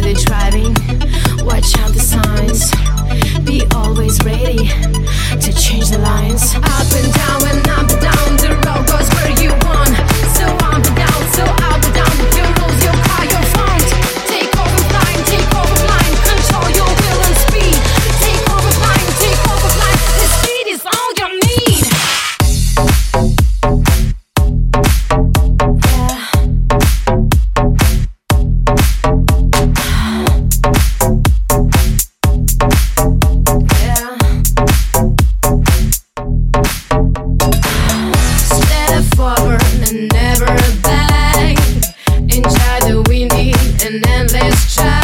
The they're driving. Watch out the signs. Be always ready. Back. Inside the windy and endless chat.